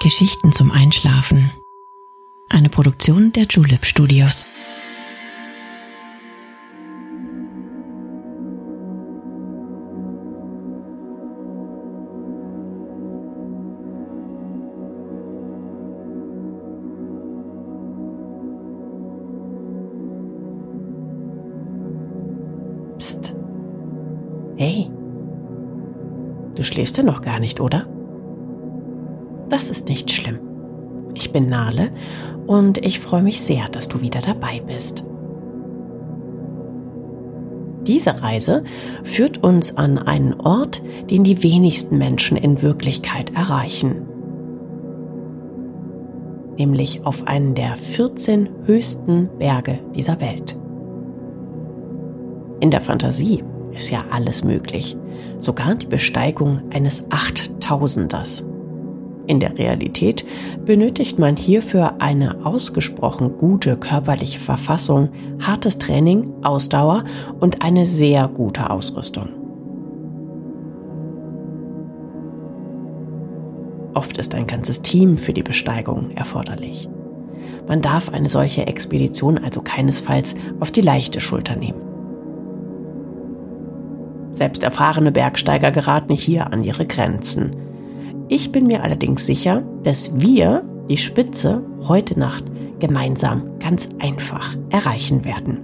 Geschichten zum Einschlafen. Eine Produktion der Julep Studios. Psst. Hey. Du schläfst ja noch gar nicht, oder? Das ist nicht schlimm. Ich bin Nale und ich freue mich sehr, dass du wieder dabei bist. Diese Reise führt uns an einen Ort, den die wenigsten Menschen in Wirklichkeit erreichen. Nämlich auf einen der 14 höchsten Berge dieser Welt. In der Fantasie ist ja alles möglich, sogar die Besteigung eines Achttausenders. In der Realität benötigt man hierfür eine ausgesprochen gute körperliche Verfassung, hartes Training, Ausdauer und eine sehr gute Ausrüstung. Oft ist ein ganzes Team für die Besteigung erforderlich. Man darf eine solche Expedition also keinesfalls auf die leichte Schulter nehmen. Selbst erfahrene Bergsteiger geraten hier an ihre Grenzen. Ich bin mir allerdings sicher, dass wir die Spitze heute Nacht gemeinsam ganz einfach erreichen werden.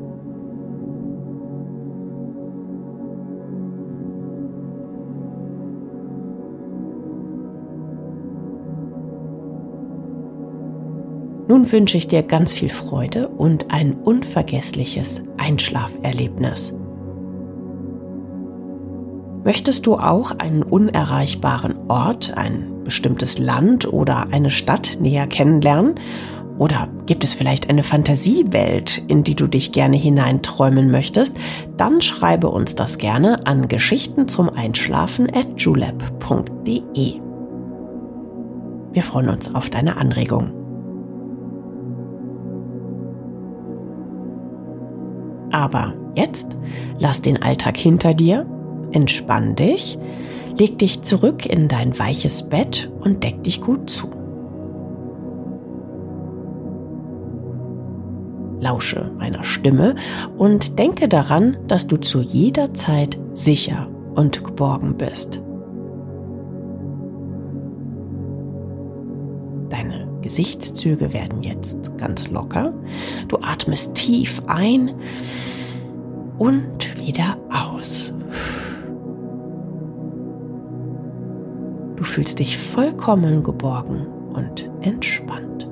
Nun wünsche ich dir ganz viel Freude und ein unvergessliches Einschlaferlebnis. Möchtest du auch einen unerreichbaren Ort, ein bestimmtes Land oder eine Stadt näher kennenlernen? Oder gibt es vielleicht eine Fantasiewelt, in die du dich gerne hineinträumen möchtest? Dann schreibe uns das gerne an Geschichten zum Einschlafen at julep.de. Wir freuen uns auf deine Anregung. Aber jetzt lass den Alltag hinter dir Entspann dich, leg dich zurück in dein weiches Bett und deck dich gut zu. Lausche meiner Stimme und denke daran, dass du zu jeder Zeit sicher und geborgen bist. Deine Gesichtszüge werden jetzt ganz locker. Du atmest tief ein und wieder aus. Fühlst dich vollkommen geborgen und entspannt.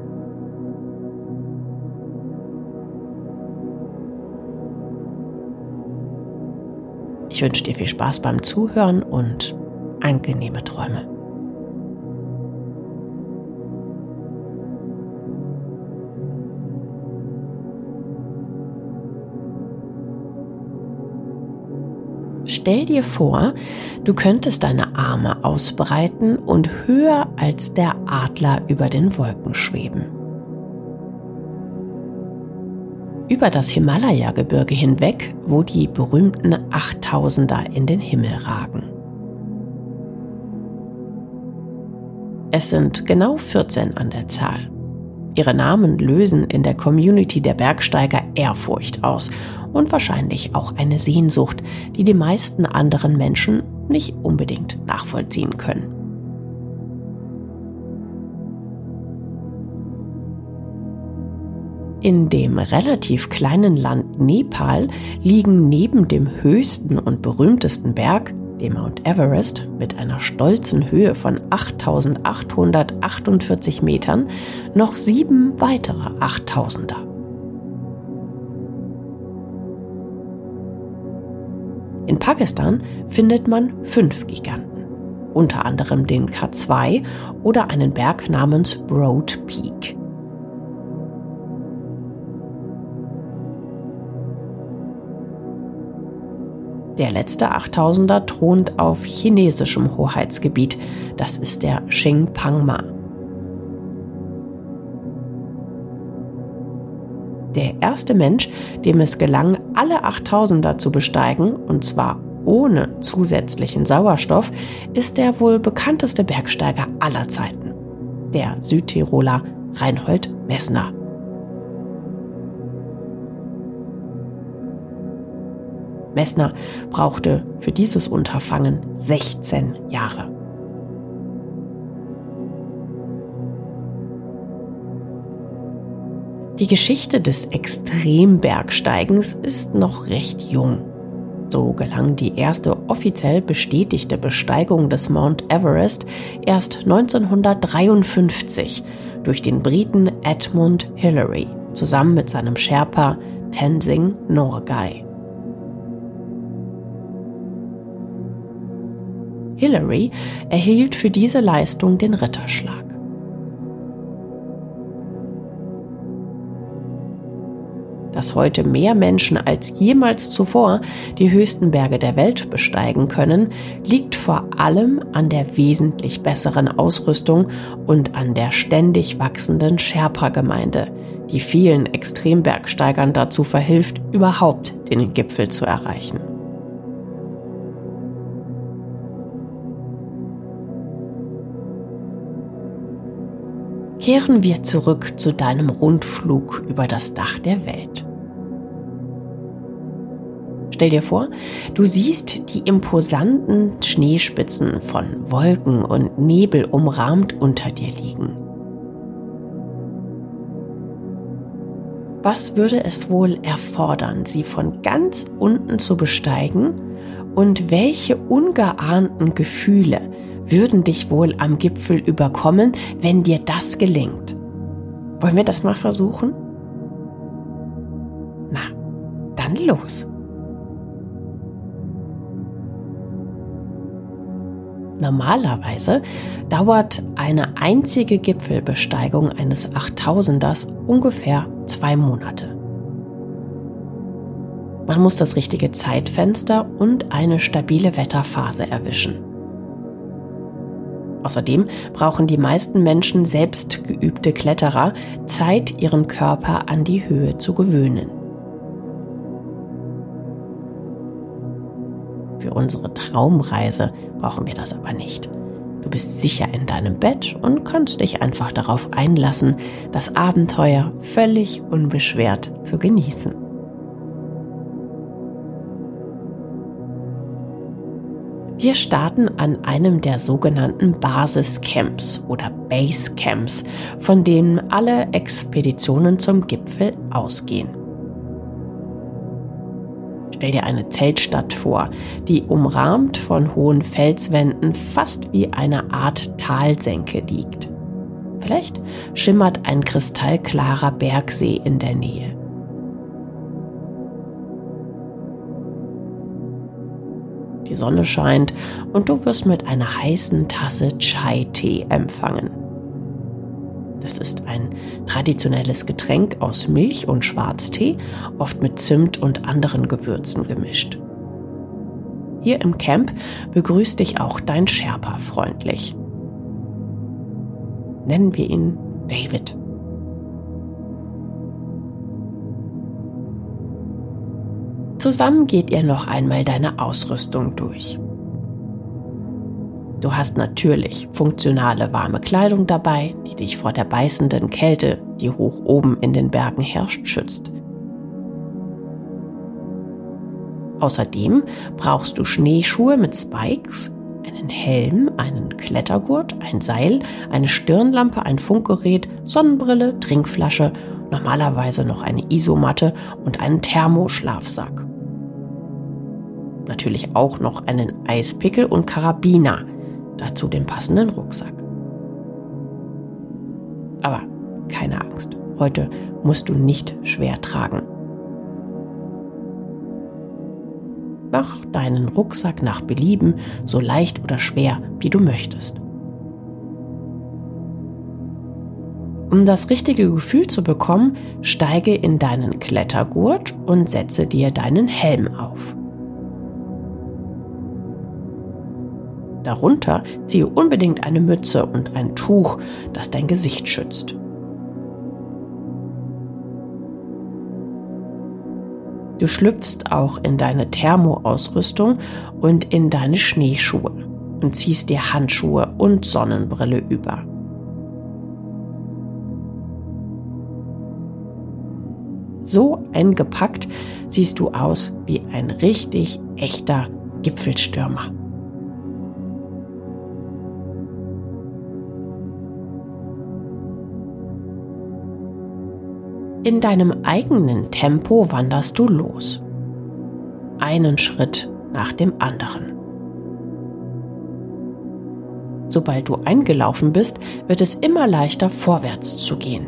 Ich wünsche dir viel Spaß beim Zuhören und angenehme Träume. Stell dir vor, du könntest deine Arme ausbreiten und höher als der Adler über den Wolken schweben. Über das Himalaya-Gebirge hinweg, wo die berühmten Achttausender in den Himmel ragen. Es sind genau 14 an der Zahl. Ihre Namen lösen in der Community der Bergsteiger Ehrfurcht aus und wahrscheinlich auch eine Sehnsucht, die die meisten anderen Menschen nicht unbedingt nachvollziehen können. In dem relativ kleinen Land Nepal liegen neben dem höchsten und berühmtesten Berg dem Mount Everest mit einer stolzen Höhe von 8848 Metern, noch sieben weitere 8000er. In Pakistan findet man fünf Giganten, unter anderem den K2 oder einen Berg namens Broad Peak. Der letzte 8000er thront auf chinesischem Hoheitsgebiet. Das ist der Xingpangma. Der erste Mensch, dem es gelang, alle 8000er zu besteigen, und zwar ohne zusätzlichen Sauerstoff, ist der wohl bekannteste Bergsteiger aller Zeiten. der Südtiroler Reinhold Messner. Messner brauchte für dieses Unterfangen 16 Jahre. Die Geschichte des Extrembergsteigens ist noch recht jung. So gelang die erste offiziell bestätigte Besteigung des Mount Everest erst 1953 durch den Briten Edmund Hillary zusammen mit seinem Sherpa Tenzing Norgay. Hillary erhielt für diese Leistung den Ritterschlag. dass heute mehr Menschen als jemals zuvor die höchsten Berge der Welt besteigen können, liegt vor allem an der wesentlich besseren Ausrüstung und an der ständig wachsenden Sherpa-Gemeinde, die vielen Extrembergsteigern dazu verhilft, überhaupt den Gipfel zu erreichen. Kehren wir zurück zu deinem Rundflug über das Dach der Welt. Stell dir vor, du siehst die imposanten Schneespitzen von Wolken und Nebel umrahmt unter dir liegen. Was würde es wohl erfordern, sie von ganz unten zu besteigen? Und welche ungeahnten Gefühle würden dich wohl am Gipfel überkommen, wenn dir das gelingt? Wollen wir das mal versuchen? Na, dann los! Normalerweise dauert eine einzige Gipfelbesteigung eines 8000ers ungefähr zwei Monate. Man muss das richtige Zeitfenster und eine stabile Wetterphase erwischen. Außerdem brauchen die meisten Menschen selbst geübte Kletterer Zeit, ihren Körper an die Höhe zu gewöhnen. Für unsere Traumreise brauchen wir das aber nicht. Du bist sicher in deinem Bett und kannst dich einfach darauf einlassen, das Abenteuer völlig unbeschwert zu genießen. Wir starten an einem der sogenannten Basiscamps oder Basecamps, von denen alle Expeditionen zum Gipfel ausgehen. Stell dir eine Zeltstadt vor, die umrahmt von hohen Felswänden fast wie eine Art Talsenke liegt. Vielleicht schimmert ein kristallklarer Bergsee in der Nähe. Die Sonne scheint und du wirst mit einer heißen Tasse Chai-Tee empfangen. Das ist ein traditionelles Getränk aus Milch und Schwarztee, oft mit Zimt und anderen Gewürzen gemischt. Hier im Camp begrüßt dich auch dein Sherpa freundlich. Nennen wir ihn David. Zusammen geht ihr noch einmal deine Ausrüstung durch. Du hast natürlich funktionale warme Kleidung dabei, die dich vor der beißenden Kälte, die hoch oben in den Bergen herrscht, schützt. Außerdem brauchst du Schneeschuhe mit Spikes, einen Helm, einen Klettergurt, ein Seil, eine Stirnlampe, ein Funkgerät, Sonnenbrille, Trinkflasche, normalerweise noch eine Isomatte und einen Thermoschlafsack. Natürlich auch noch einen Eispickel und Karabiner – dazu den passenden Rucksack. Aber keine Angst, heute musst du nicht schwer tragen. Mach deinen Rucksack nach Belieben so leicht oder schwer, wie du möchtest. Um das richtige Gefühl zu bekommen, steige in deinen Klettergurt und setze dir deinen Helm auf. Darunter ziehe unbedingt eine Mütze und ein Tuch, das dein Gesicht schützt. Du schlüpfst auch in deine Thermoausrüstung und in deine Schneeschuhe und ziehst dir Handschuhe und Sonnenbrille über. So eingepackt siehst du aus wie ein richtig echter Gipfelstürmer. In deinem eigenen Tempo wanderst du los. Einen Schritt nach dem anderen. Sobald du eingelaufen bist, wird es immer leichter vorwärts zu gehen.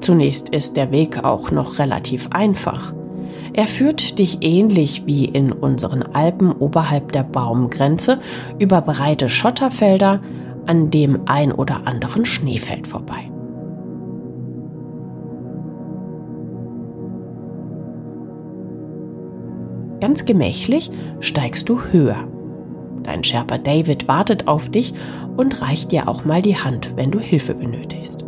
Zunächst ist der Weg auch noch relativ einfach. Er führt dich ähnlich wie in unseren Alpen oberhalb der Baumgrenze über breite Schotterfelder an dem ein oder anderen Schneefeld vorbei. Ganz gemächlich steigst du höher. Dein Sherpa David wartet auf dich und reicht dir auch mal die Hand, wenn du Hilfe benötigst.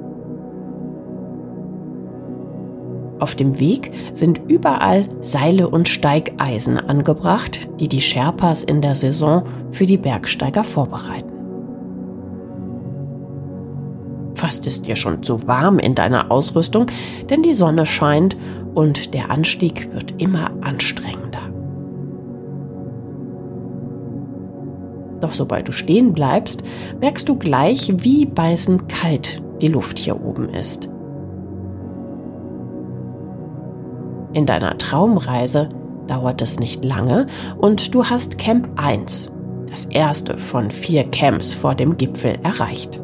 Auf dem Weg sind überall Seile und Steigeisen angebracht, die die Sherpas in der Saison für die Bergsteiger vorbereiten. Fast ist dir schon zu warm in deiner Ausrüstung, denn die Sonne scheint und der Anstieg wird immer anstrengender. Doch sobald du stehen bleibst, merkst du gleich, wie beißend kalt die Luft hier oben ist. In deiner Traumreise dauert es nicht lange und du hast Camp 1, das erste von vier Camps vor dem Gipfel, erreicht.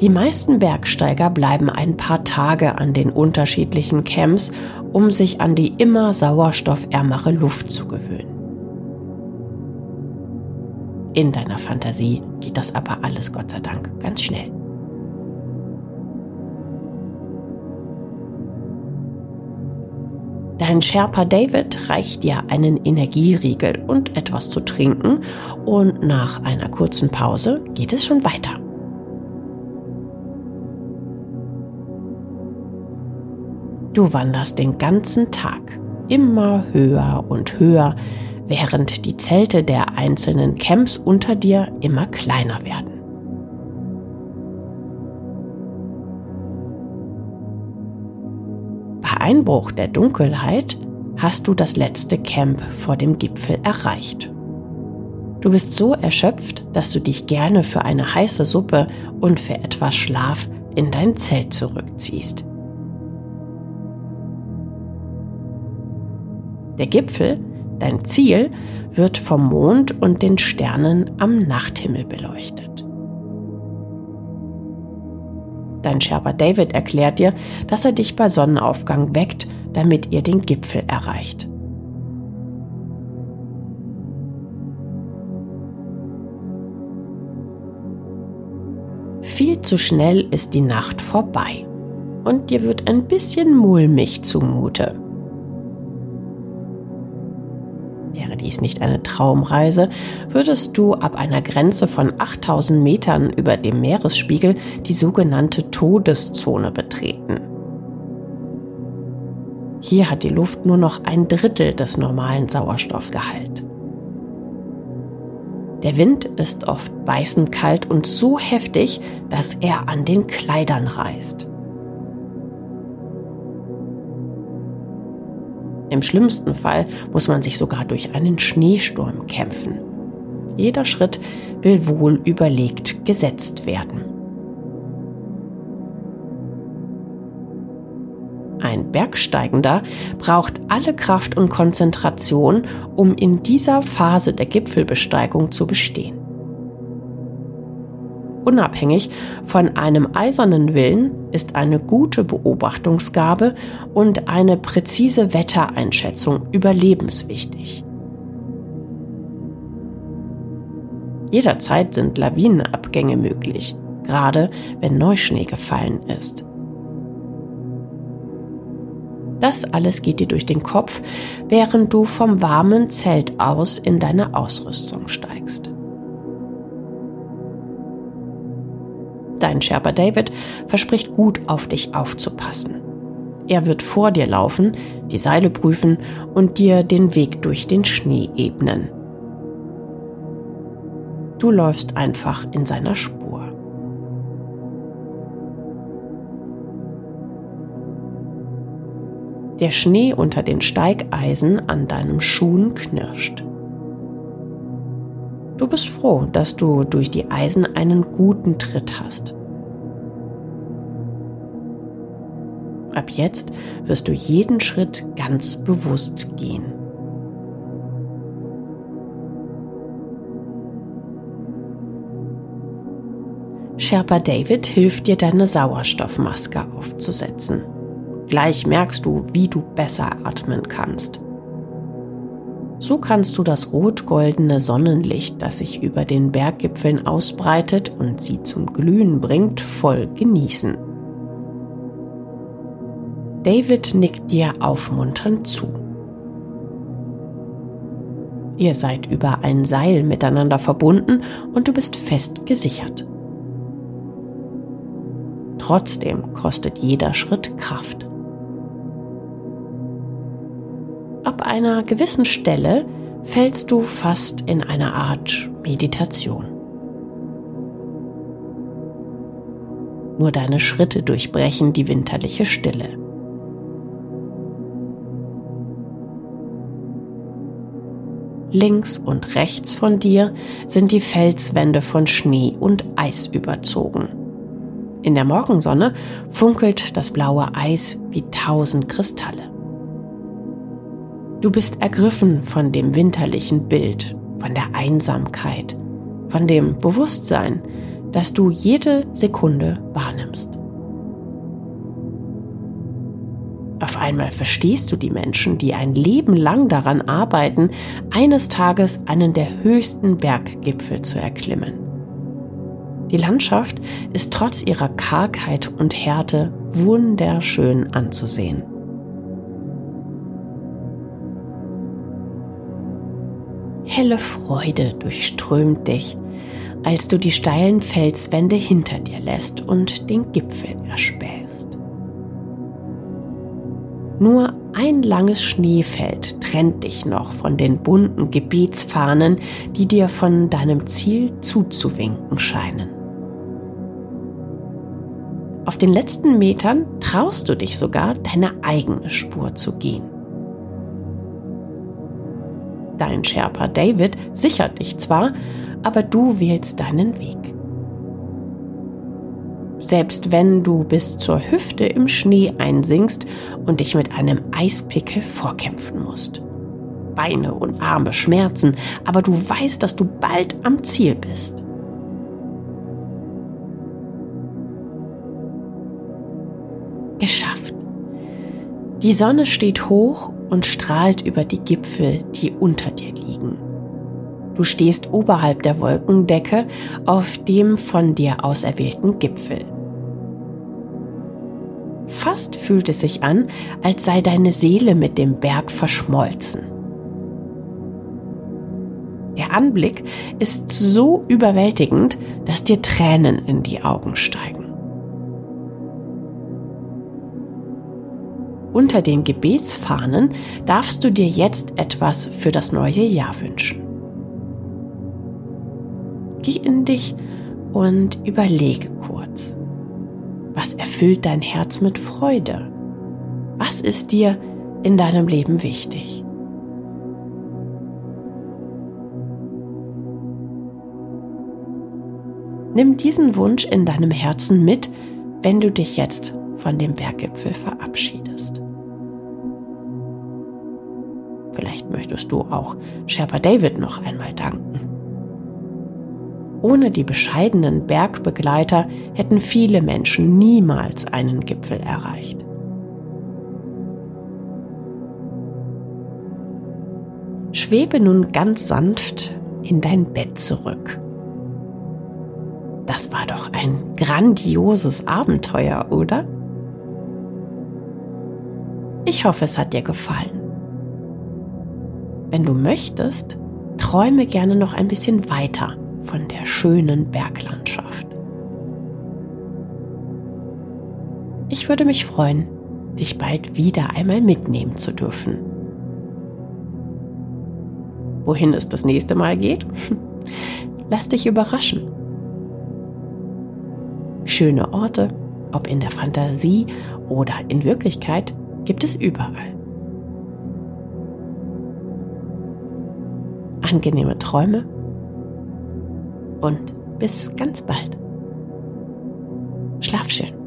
Die meisten Bergsteiger bleiben ein paar Tage an den unterschiedlichen Camps, um sich an die immer sauerstoffärmere Luft zu gewöhnen. In deiner Fantasie geht das aber alles Gott sei Dank ganz schnell. Dein Sherpa David reicht dir einen Energieriegel und etwas zu trinken und nach einer kurzen Pause geht es schon weiter. Du wanderst den ganzen Tag immer höher und höher, während die Zelte der einzelnen Camps unter dir immer kleiner werden. Einbruch der Dunkelheit hast du das letzte Camp vor dem Gipfel erreicht. Du bist so erschöpft, dass du dich gerne für eine heiße Suppe und für etwas Schlaf in dein Zelt zurückziehst. Der Gipfel, dein Ziel, wird vom Mond und den Sternen am Nachthimmel beleuchtet. Dein Sherpa David erklärt dir, dass er dich bei Sonnenaufgang weckt, damit ihr den Gipfel erreicht. Viel zu schnell ist die Nacht vorbei und dir wird ein bisschen mulmig zumute. Dies nicht eine Traumreise, würdest du ab einer Grenze von 8000 Metern über dem Meeresspiegel die sogenannte Todeszone betreten. Hier hat die Luft nur noch ein Drittel des normalen Sauerstoffgehalt. Der Wind ist oft beißend kalt und so heftig, dass er an den Kleidern reißt. Im schlimmsten Fall muss man sich sogar durch einen Schneesturm kämpfen. Jeder Schritt will wohl überlegt gesetzt werden. Ein Bergsteigender braucht alle Kraft und Konzentration, um in dieser Phase der Gipfelbesteigung zu bestehen. Unabhängig von einem eisernen Willen ist eine gute Beobachtungsgabe und eine präzise Wettereinschätzung überlebenswichtig. Jederzeit sind Lawinenabgänge möglich, gerade wenn Neuschnee gefallen ist. Das alles geht dir durch den Kopf, während du vom warmen Zelt aus in deine Ausrüstung steigst. dein Sherpa David verspricht gut auf dich aufzupassen. Er wird vor dir laufen, die Seile prüfen und dir den Weg durch den Schnee ebnen. Du läufst einfach in seiner Spur. Der Schnee unter den Steigeisen an deinem Schuhen knirscht. Du bist froh, dass du durch die Eisen einen guten Tritt hast. Ab jetzt wirst du jeden Schritt ganz bewusst gehen. Sherpa David hilft dir, deine Sauerstoffmaske aufzusetzen. Gleich merkst du, wie du besser atmen kannst. So kannst du das rot-goldene Sonnenlicht, das sich über den Berggipfeln ausbreitet und sie zum Glühen bringt, voll genießen. David nickt dir aufmunternd zu. Ihr seid über ein Seil miteinander verbunden und du bist fest gesichert. Trotzdem kostet jeder Schritt Kraft. Ab einer gewissen Stelle fällst du fast in eine Art Meditation. Nur deine Schritte durchbrechen die winterliche Stille. Links und rechts von dir sind die Felswände von Schnee und Eis überzogen. In der Morgensonne funkelt das blaue Eis wie tausend Kristalle. Du bist ergriffen von dem winterlichen Bild, von der Einsamkeit, von dem Bewusstsein, dass du jede Sekunde wahrnimmst. Auf einmal verstehst du die Menschen, die ein Leben lang daran arbeiten, eines Tages einen der höchsten Berggipfel zu erklimmen. Die Landschaft ist trotz ihrer Kargheit und Härte wunderschön anzusehen. Helle Freude durchströmt dich, als du die steilen Felswände hinter dir lässt und den Gipfel erspähst. Nur ein langes Schneefeld trennt dich noch von den bunten Gebetsfahnen, die dir von deinem Ziel zuzuwinken scheinen. Auf den letzten Metern traust du dich sogar, deine eigene Spur zu gehen. Dein Sherpa David sichert dich zwar, aber du wählst deinen Weg selbst wenn du bis zur Hüfte im Schnee einsinkst und dich mit einem Eispickel vorkämpfen musst. Beine und Arme schmerzen, aber du weißt, dass du bald am Ziel bist. Geschafft. Die Sonne steht hoch und strahlt über die Gipfel, die unter dir liegen. Du stehst oberhalb der Wolkendecke auf dem von dir auserwählten Gipfel. Fast fühlt es sich an, als sei deine Seele mit dem Berg verschmolzen. Der Anblick ist so überwältigend, dass dir Tränen in die Augen steigen. Unter den Gebetsfahnen darfst du dir jetzt etwas für das neue Jahr wünschen. Geh in dich und überlege kurz. Was erfüllt dein Herz mit Freude? Was ist dir in deinem Leben wichtig? Nimm diesen Wunsch in deinem Herzen mit, wenn du dich jetzt von dem Berggipfel verabschiedest. Vielleicht möchtest du auch Sherpa David noch einmal danken. Ohne die bescheidenen Bergbegleiter hätten viele Menschen niemals einen Gipfel erreicht. Schwebe nun ganz sanft in dein Bett zurück. Das war doch ein grandioses Abenteuer, oder? Ich hoffe, es hat dir gefallen. Wenn du möchtest, träume gerne noch ein bisschen weiter von der schönen Berglandschaft. Ich würde mich freuen, dich bald wieder einmal mitnehmen zu dürfen. Wohin es das nächste Mal geht? Lass dich überraschen. Schöne Orte, ob in der Fantasie oder in Wirklichkeit, gibt es überall. Angenehme Träume und bis ganz bald. Schlaf schön.